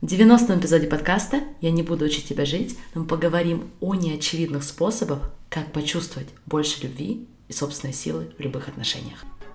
В 90-м эпизоде подкаста «Я не буду учить тебя жить», мы поговорим о неочевидных способах, как почувствовать больше любви и собственной силы в любых отношениях.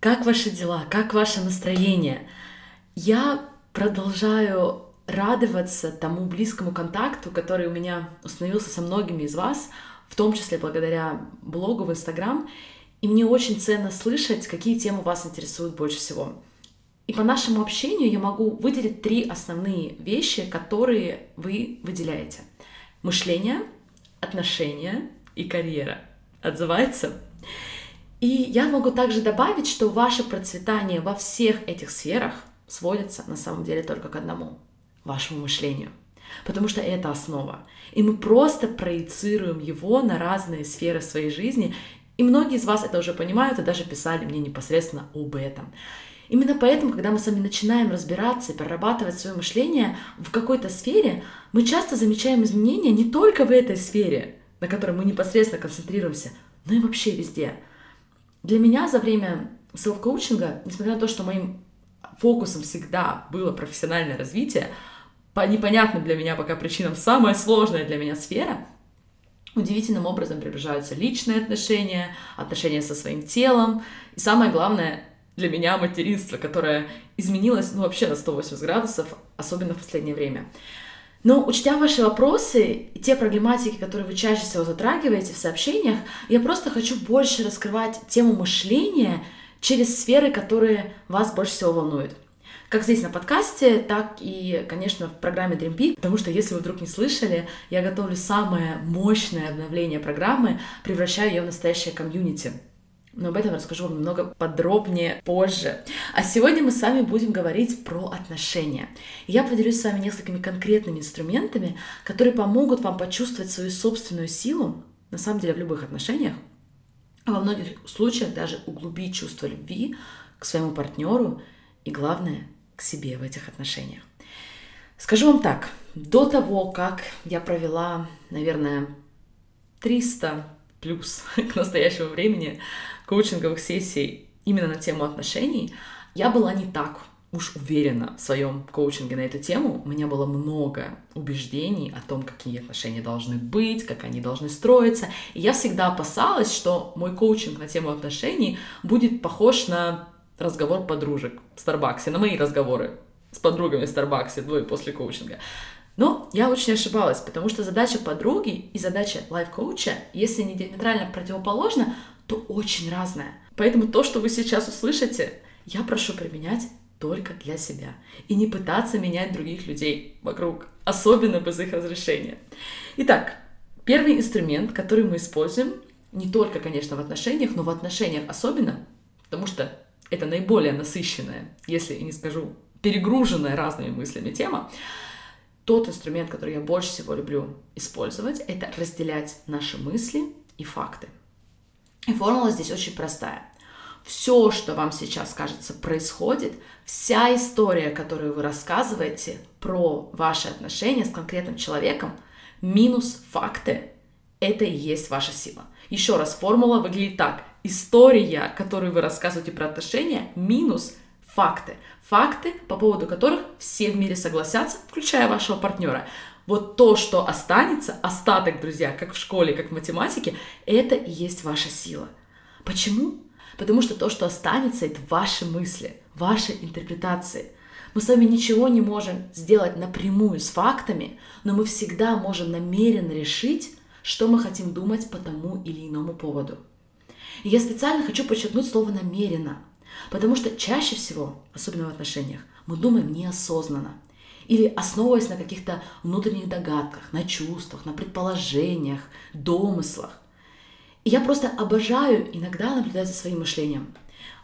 Как ваши дела? Как ваше настроение? Я продолжаю радоваться тому близкому контакту, который у меня установился со многими из вас, в том числе благодаря блогу в Инстаграм. И мне очень ценно слышать, какие темы вас интересуют больше всего. И по нашему общению я могу выделить три основные вещи, которые вы выделяете. Мышление, отношения и карьера. Отзывается? И я могу также добавить, что ваше процветание во всех этих сферах сводится на самом деле только к одному — вашему мышлению. Потому что это основа. И мы просто проецируем его на разные сферы своей жизни. И многие из вас это уже понимают и даже писали мне непосредственно об этом. Именно поэтому, когда мы с вами начинаем разбираться и прорабатывать свое мышление в какой-то сфере, мы часто замечаем изменения не только в этой сфере, на которой мы непосредственно концентрируемся, но и вообще везде – для меня за время селф-коучинга, несмотря на то, что моим фокусом всегда было профессиональное развитие, по непонятным для меня пока причинам самая сложная для меня сфера, удивительным образом приближаются личные отношения, отношения со своим телом, и самое главное для меня материнство, которое изменилось ну, вообще на 180 градусов, особенно в последнее время. Но учтя ваши вопросы и те проблематики, которые вы чаще всего затрагиваете в сообщениях, я просто хочу больше раскрывать тему мышления через сферы, которые вас больше всего волнуют. Как здесь на подкасте, так и, конечно, в программе Dream Peak, потому что, если вы вдруг не слышали, я готовлю самое мощное обновление программы, превращаю ее в настоящее комьюнити — но об этом расскажу вам немного подробнее позже. А сегодня мы с вами будем говорить про отношения. Я поделюсь с вами несколькими конкретными инструментами, которые помогут вам почувствовать свою собственную силу, на самом деле в любых отношениях, а во многих случаях даже углубить чувство любви к своему партнеру и, главное, к себе в этих отношениях. Скажу вам так, до того, как я провела, наверное, 300 плюс к настоящему времени коучинговых сессий именно на тему отношений, я была не так уж уверена в своем коучинге на эту тему. У меня было много убеждений о том, какие отношения должны быть, как они должны строиться. И я всегда опасалась, что мой коучинг на тему отношений будет похож на разговор подружек в Старбаксе, на мои разговоры с подругами в Старбаксе до и после коучинга. Но я очень ошибалась, потому что задача подруги и задача лайф-коуча, если не диаметрально противоположна, то очень разное. Поэтому то, что вы сейчас услышите, я прошу применять только для себя. И не пытаться менять других людей вокруг, особенно без их разрешения. Итак, первый инструмент, который мы используем, не только, конечно, в отношениях, но в отношениях особенно, потому что это наиболее насыщенная, если не скажу перегруженная разными мыслями тема, тот инструмент, который я больше всего люблю использовать, это разделять наши мысли и факты. И формула здесь очень простая. Все, что вам сейчас, кажется, происходит, вся история, которую вы рассказываете про ваши отношения с конкретным человеком, минус факты, это и есть ваша сила. Еще раз, формула выглядит так. История, которую вы рассказываете про отношения, минус факты. Факты, по поводу которых все в мире согласятся, включая вашего партнера. Вот то, что останется, остаток, друзья, как в школе, как в математике, это и есть ваша сила. Почему? Потому что то, что останется, это ваши мысли, ваши интерпретации. Мы с вами ничего не можем сделать напрямую с фактами, но мы всегда можем намеренно решить, что мы хотим думать по тому или иному поводу. И я специально хочу подчеркнуть слово «намеренно», потому что чаще всего, особенно в отношениях, мы думаем неосознанно или основываясь на каких-то внутренних догадках, на чувствах, на предположениях, домыслах. И я просто обожаю иногда наблюдать за своим мышлением.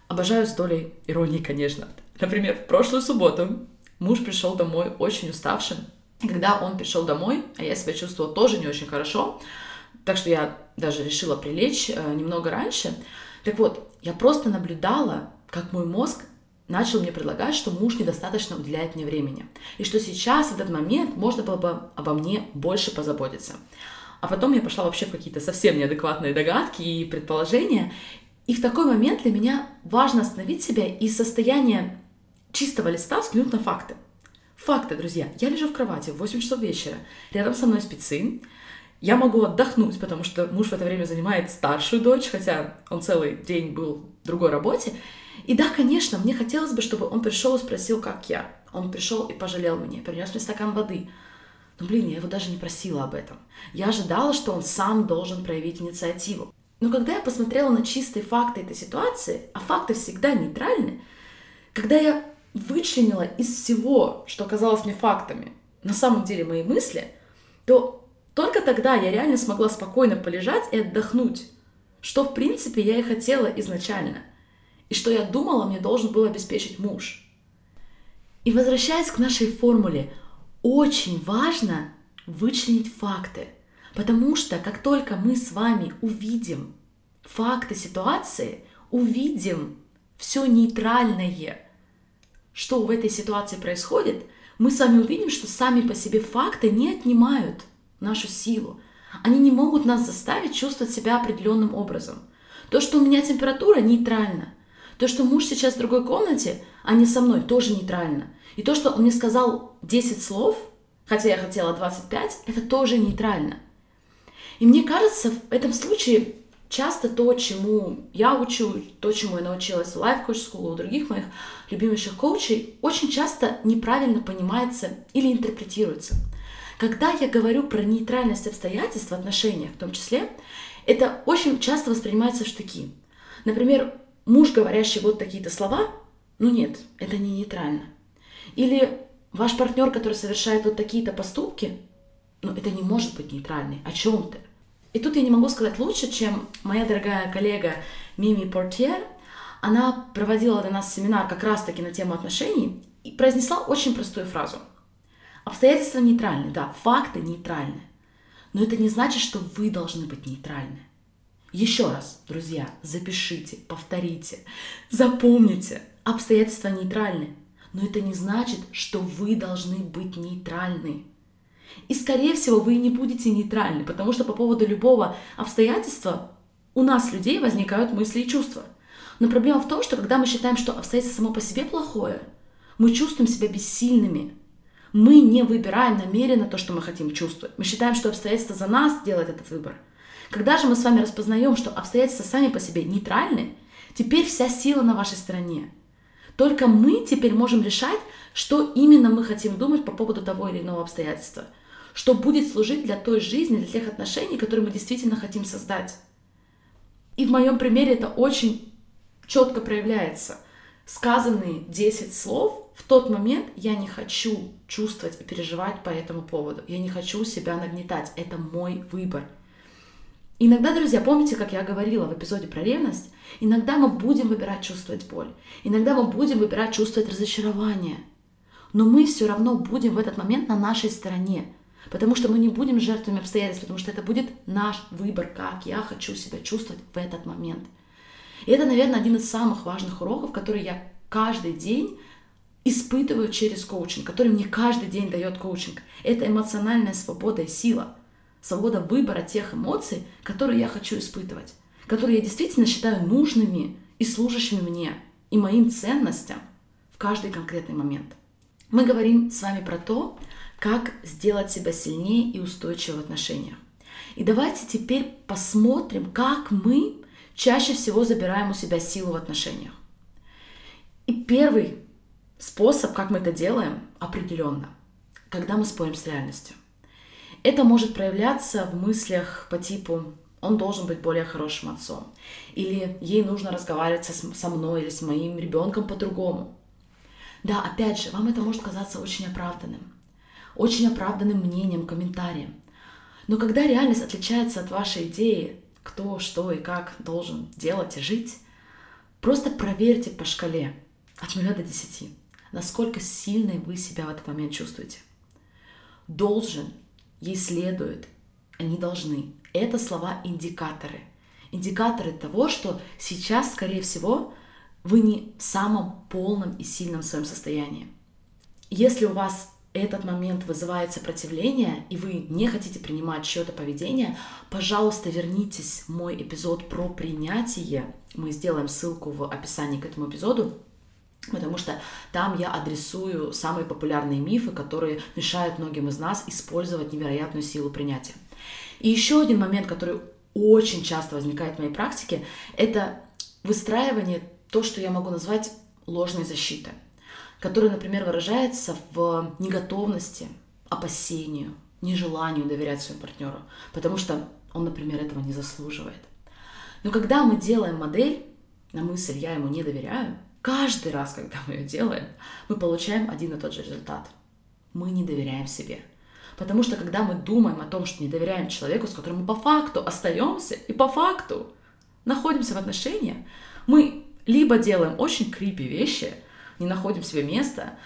Обожаю с долей иронии, конечно. Например, в прошлую субботу муж пришел домой очень уставшим когда он пришел домой, а я себя чувствовала тоже не очень хорошо, так что я даже решила прилечь э, немного раньше. Так вот, я просто наблюдала, как мой мозг начал мне предлагать, что муж недостаточно уделяет мне времени. И что сейчас, в этот момент, можно было бы обо мне больше позаботиться. А потом я пошла вообще в какие-то совсем неадекватные догадки и предположения. И в такой момент для меня важно остановить себя и состояние чистого листа взглянуть на факты. Факты, друзья. Я лежу в кровати в 8 часов вечера, рядом со мной спит сын. Я могу отдохнуть, потому что муж в это время занимает старшую дочь, хотя он целый день был в другой работе. И да, конечно, мне хотелось бы, чтобы он пришел и спросил, как я. Он пришел и пожалел меня, принес мне стакан воды. Но, блин, я его даже не просила об этом. Я ожидала, что он сам должен проявить инициативу. Но когда я посмотрела на чистые факты этой ситуации, а факты всегда нейтральны, когда я вычленила из всего, что казалось мне фактами, на самом деле мои мысли, то только тогда я реально смогла спокойно полежать и отдохнуть, что в принципе я и хотела изначально, и что я думала мне должен был обеспечить муж. И возвращаясь к нашей формуле, очень важно вычленить факты, потому что как только мы с вами увидим факты ситуации, увидим все нейтральное, что в этой ситуации происходит, мы с вами увидим, что сами по себе факты не отнимают нашу силу. Они не могут нас заставить чувствовать себя определенным образом. То, что у меня температура, нейтрально. То, что муж сейчас в другой комнате, а не со мной, тоже нейтрально. И то, что он мне сказал 10 слов, хотя я хотела 25, это тоже нейтрально. И мне кажется, в этом случае часто то, чему я учу, то, чему я научилась в Life Coach School, у других моих любимейших коучей, очень часто неправильно понимается или интерпретируется. Когда я говорю про нейтральность обстоятельств в отношениях в том числе, это очень часто воспринимается в штыки. Например, муж, говорящий вот такие-то слова, ну нет, это не нейтрально. Или ваш партнер, который совершает вот такие-то поступки, ну это не может быть нейтральный. О чем ты? И тут я не могу сказать лучше, чем моя дорогая коллега Мими Портьер. Она проводила для нас семинар как раз-таки на тему отношений и произнесла очень простую фразу. Обстоятельства нейтральны, да, факты нейтральны. Но это не значит, что вы должны быть нейтральны. Еще раз, друзья, запишите, повторите, запомните. Обстоятельства нейтральны, но это не значит, что вы должны быть нейтральны. И, скорее всего, вы не будете нейтральны, потому что по поводу любого обстоятельства у нас, людей, возникают мысли и чувства. Но проблема в том, что когда мы считаем, что обстоятельство само по себе плохое, мы чувствуем себя бессильными. Мы не выбираем намеренно то, что мы хотим чувствовать. Мы считаем, что обстоятельства за нас делают этот выбор. Когда же мы с вами распознаем, что обстоятельства сами по себе нейтральны, теперь вся сила на вашей стороне. Только мы теперь можем решать, что именно мы хотим думать по поводу того или иного обстоятельства – что будет служить для той жизни, для тех отношений, которые мы действительно хотим создать. И в моем примере это очень четко проявляется. Сказанные 10 слов, в тот момент я не хочу чувствовать и переживать по этому поводу. Я не хочу себя нагнетать. Это мой выбор. Иногда, друзья, помните, как я говорила в эпизоде про ревность? Иногда мы будем выбирать чувствовать боль. Иногда мы будем выбирать чувствовать разочарование. Но мы все равно будем в этот момент на нашей стороне. Потому что мы не будем жертвами обстоятельств, потому что это будет наш выбор, как я хочу себя чувствовать в этот момент. И это, наверное, один из самых важных уроков, который я каждый день испытываю через коучинг, который мне каждый день дает коучинг. Это эмоциональная свобода и сила. Свобода выбора тех эмоций, которые я хочу испытывать, которые я действительно считаю нужными и служащими мне и моим ценностям в каждый конкретный момент. Мы говорим с вами про то, как сделать себя сильнее и устойчивее в отношениях. И давайте теперь посмотрим, как мы чаще всего забираем у себя силу в отношениях. И первый способ, как мы это делаем, определенно, когда мы спорим с реальностью. Это может проявляться в мыслях по типу «он должен быть более хорошим отцом» или «ей нужно разговаривать со мной или с моим ребенком по-другому». Да, опять же, вам это может казаться очень оправданным очень оправданным мнением, комментарием. Но когда реальность отличается от вашей идеи, кто, что и как должен делать и жить, просто проверьте по шкале от 0 до 10, насколько сильной вы себя в этот момент чувствуете. должен, ей следует, они должны. Это слова-индикаторы. Индикаторы того, что сейчас, скорее всего, вы не в самом полном и сильном своем состоянии. Если у вас этот момент вызывает сопротивление, и вы не хотите принимать чье-то поведение, пожалуйста, вернитесь в мой эпизод про принятие. Мы сделаем ссылку в описании к этому эпизоду, потому что там я адресую самые популярные мифы, которые мешают многим из нас использовать невероятную силу принятия. И еще один момент, который очень часто возникает в моей практике, это выстраивание то, что я могу назвать ложной защитой который, например, выражается в неготовности, опасению, нежеланию доверять своему партнеру, потому что он, например, этого не заслуживает. Но когда мы делаем модель на мысль «я ему не доверяю», каждый раз, когда мы ее делаем, мы получаем один и тот же результат. Мы не доверяем себе. Потому что когда мы думаем о том, что не доверяем человеку, с которым мы по факту остаемся и по факту находимся в отношениях, мы либо делаем очень крипи вещи – не находим себе места.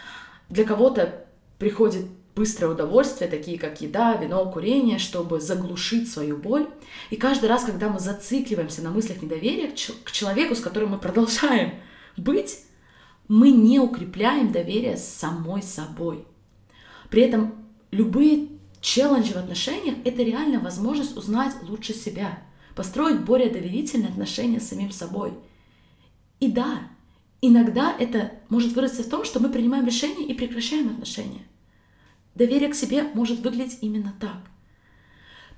Для кого-то приходит быстрое удовольствие, такие как еда, вино, курение, чтобы заглушить свою боль. И каждый раз, когда мы зацикливаемся на мыслях недоверия к человеку, с которым мы продолжаем быть, мы не укрепляем доверие с самой собой. При этом любые челленджи в отношениях — это реально возможность узнать лучше себя, построить более доверительные отношения с самим собой. И да, Иногда это может вырасти в том, что мы принимаем решение и прекращаем отношения. Доверие к себе может выглядеть именно так.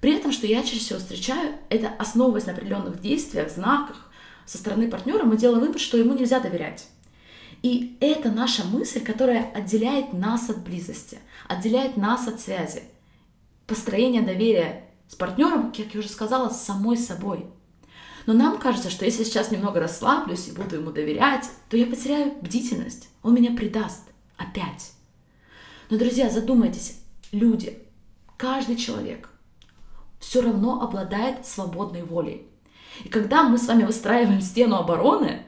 При этом, что я чаще всего встречаю, это основываясь на определенных действиях, знаках со стороны партнера, мы делаем вывод, что ему нельзя доверять. И это наша мысль, которая отделяет нас от близости, отделяет нас от связи. Построение доверия с партнером, как я уже сказала, с самой собой – но нам кажется, что если сейчас немного расслаблюсь и буду ему доверять, то я потеряю бдительность. Он меня предаст. Опять. Но, друзья, задумайтесь. Люди, каждый человек все равно обладает свободной волей. И когда мы с вами выстраиваем стену обороны,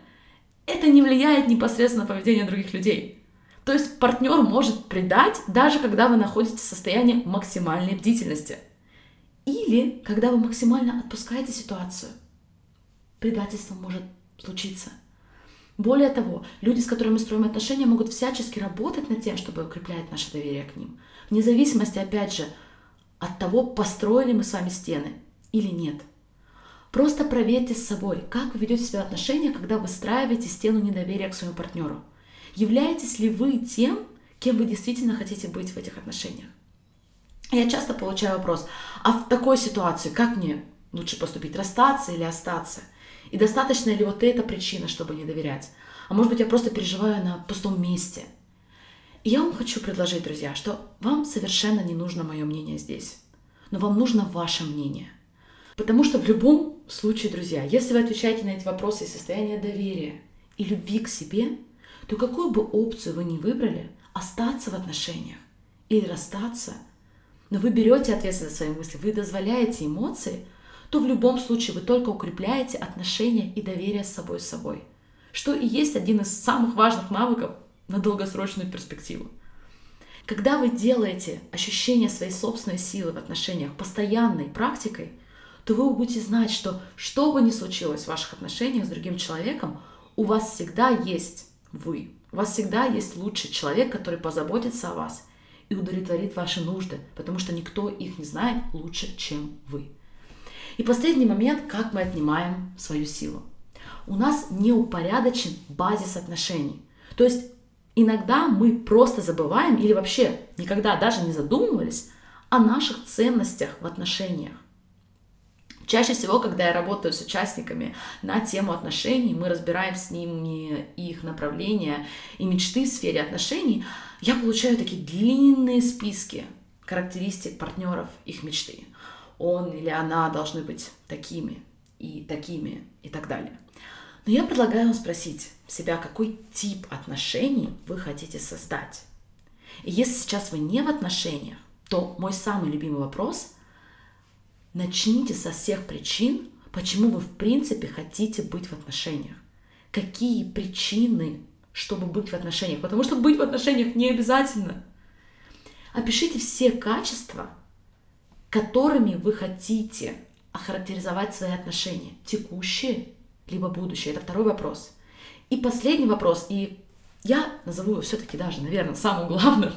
это не влияет непосредственно на поведение других людей. То есть партнер может предать, даже когда вы находитесь в состоянии максимальной бдительности. Или когда вы максимально отпускаете ситуацию предательство может случиться. Более того, люди, с которыми мы строим отношения, могут всячески работать над тем, чтобы укреплять наше доверие к ним. Вне зависимости, опять же, от того, построили мы с вами стены или нет. Просто проверьте с собой, как вы ведете себя в отношениях, когда выстраиваете стену недоверия к своему партнеру. Являетесь ли вы тем, кем вы действительно хотите быть в этих отношениях? Я часто получаю вопрос, а в такой ситуации как мне лучше поступить, расстаться или остаться? И достаточно ли вот эта причина, чтобы не доверять? А может быть, я просто переживаю на пустом месте. И я вам хочу предложить, друзья, что вам совершенно не нужно мое мнение здесь. Но вам нужно ваше мнение. Потому что в любом случае, друзья, если вы отвечаете на эти вопросы из состояния доверия и любви к себе, то какую бы опцию вы ни выбрали, остаться в отношениях или расстаться, но вы берете ответственность за свои мысли, вы дозволяете эмоции то в любом случае вы только укрепляете отношения и доверие с собой с собой, что и есть один из самых важных навыков на долгосрочную перспективу. Когда вы делаете ощущение своей собственной силы в отношениях постоянной практикой, то вы будете знать, что что бы ни случилось в ваших отношениях с другим человеком, у вас всегда есть вы. У вас всегда есть лучший человек, который позаботится о вас и удовлетворит ваши нужды, потому что никто их не знает лучше, чем вы. И последний момент, как мы отнимаем свою силу. У нас не упорядочен базис отношений. То есть иногда мы просто забываем или вообще никогда даже не задумывались о наших ценностях в отношениях. Чаще всего, когда я работаю с участниками на тему отношений, мы разбираем с ними их направления и мечты в сфере отношений, я получаю такие длинные списки характеристик партнеров их мечты он или она должны быть такими и такими и так далее. Но я предлагаю вам спросить себя, какой тип отношений вы хотите создать. И если сейчас вы не в отношениях, то мой самый любимый вопрос – начните со всех причин, почему вы в принципе хотите быть в отношениях. Какие причины, чтобы быть в отношениях? Потому что быть в отношениях не обязательно. Опишите все качества, которыми вы хотите охарактеризовать свои отношения, текущие либо будущее. Это второй вопрос. И последний вопрос, и я назову его все-таки даже, наверное, самым главным.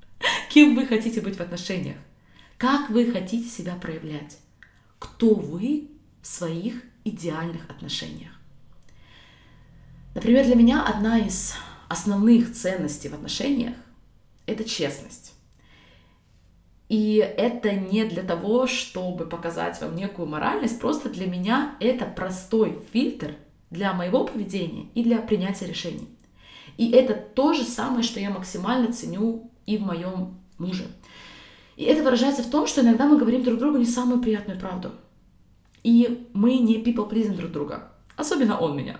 Кем вы хотите быть в отношениях? Как вы хотите себя проявлять? Кто вы в своих идеальных отношениях? Например, для меня одна из основных ценностей в отношениях – это честность. И это не для того, чтобы показать вам некую моральность, просто для меня это простой фильтр для моего поведения и для принятия решений. И это то же самое, что я максимально ценю и в моем муже. И это выражается в том, что иногда мы говорим друг другу не самую приятную правду. И мы не people pleasing друг друга. Особенно он меня.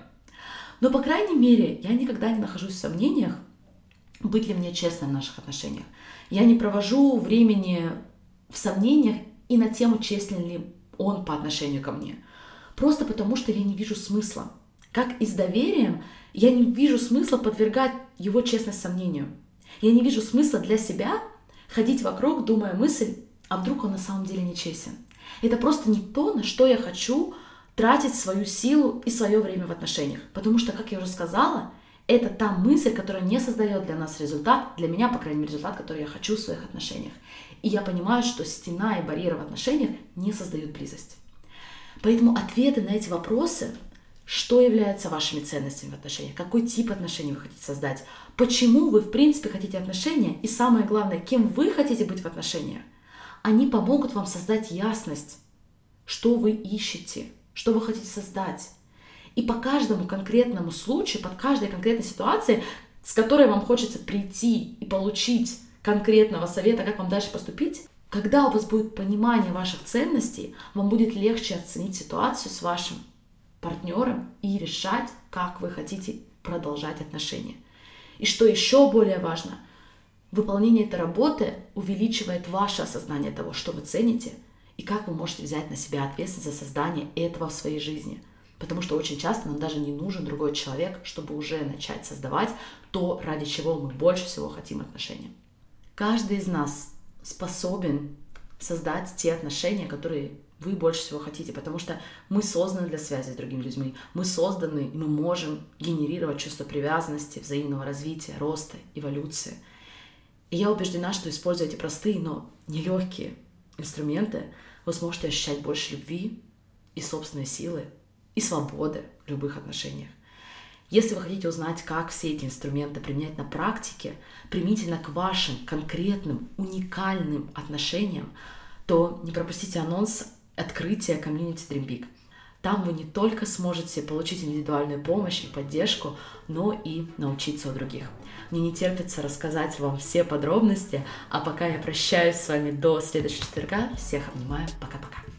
Но, по крайней мере, я никогда не нахожусь в сомнениях, быть ли мне честным в наших отношениях. Я не провожу времени в сомнениях и на тему, честен ли он по отношению ко мне. Просто потому, что я не вижу смысла. Как и с доверием, я не вижу смысла подвергать его честность сомнению. Я не вижу смысла для себя ходить вокруг, думая мысль, а вдруг он на самом деле не честен. Это просто не то, на что я хочу тратить свою силу и свое время в отношениях. Потому что, как я уже сказала, это та мысль, которая не создает для нас результат, для меня, по крайней мере, результат, который я хочу в своих отношениях. И я понимаю, что стена и барьеры в отношениях не создают близость. Поэтому ответы на эти вопросы что является вашими ценностями в отношениях, какой тип отношений вы хотите создать, почему вы в принципе хотите отношения и самое главное, кем вы хотите быть в отношениях. Они помогут вам создать ясность, что вы ищете, что вы хотите создать. И по каждому конкретному случаю, под каждой конкретной ситуации, с которой вам хочется прийти и получить конкретного совета, как вам дальше поступить, когда у вас будет понимание ваших ценностей, вам будет легче оценить ситуацию с вашим партнером и решать, как вы хотите продолжать отношения. И что еще более важно, выполнение этой работы увеличивает ваше осознание того, что вы цените и как вы можете взять на себя ответственность за создание этого в своей жизни. Потому что очень часто нам даже не нужен другой человек, чтобы уже начать создавать то, ради чего мы больше всего хотим отношения. Каждый из нас способен создать те отношения, которые вы больше всего хотите, потому что мы созданы для связи с другими людьми, мы созданы, и мы можем генерировать чувство привязанности, взаимного развития, роста, эволюции. И я убеждена, что используя эти простые, но нелегкие инструменты, вы сможете ощущать больше любви и собственной силы, и свободы в любых отношениях. Если вы хотите узнать, как все эти инструменты применять на практике, применительно к вашим конкретным, уникальным отношениям, то не пропустите анонс открытия комьюнити Dream Big. Там вы не только сможете получить индивидуальную помощь и поддержку, но и научиться у других. Мне не терпится рассказать вам все подробности, а пока я прощаюсь с вами до следующего четверга. Всех обнимаю. Пока-пока.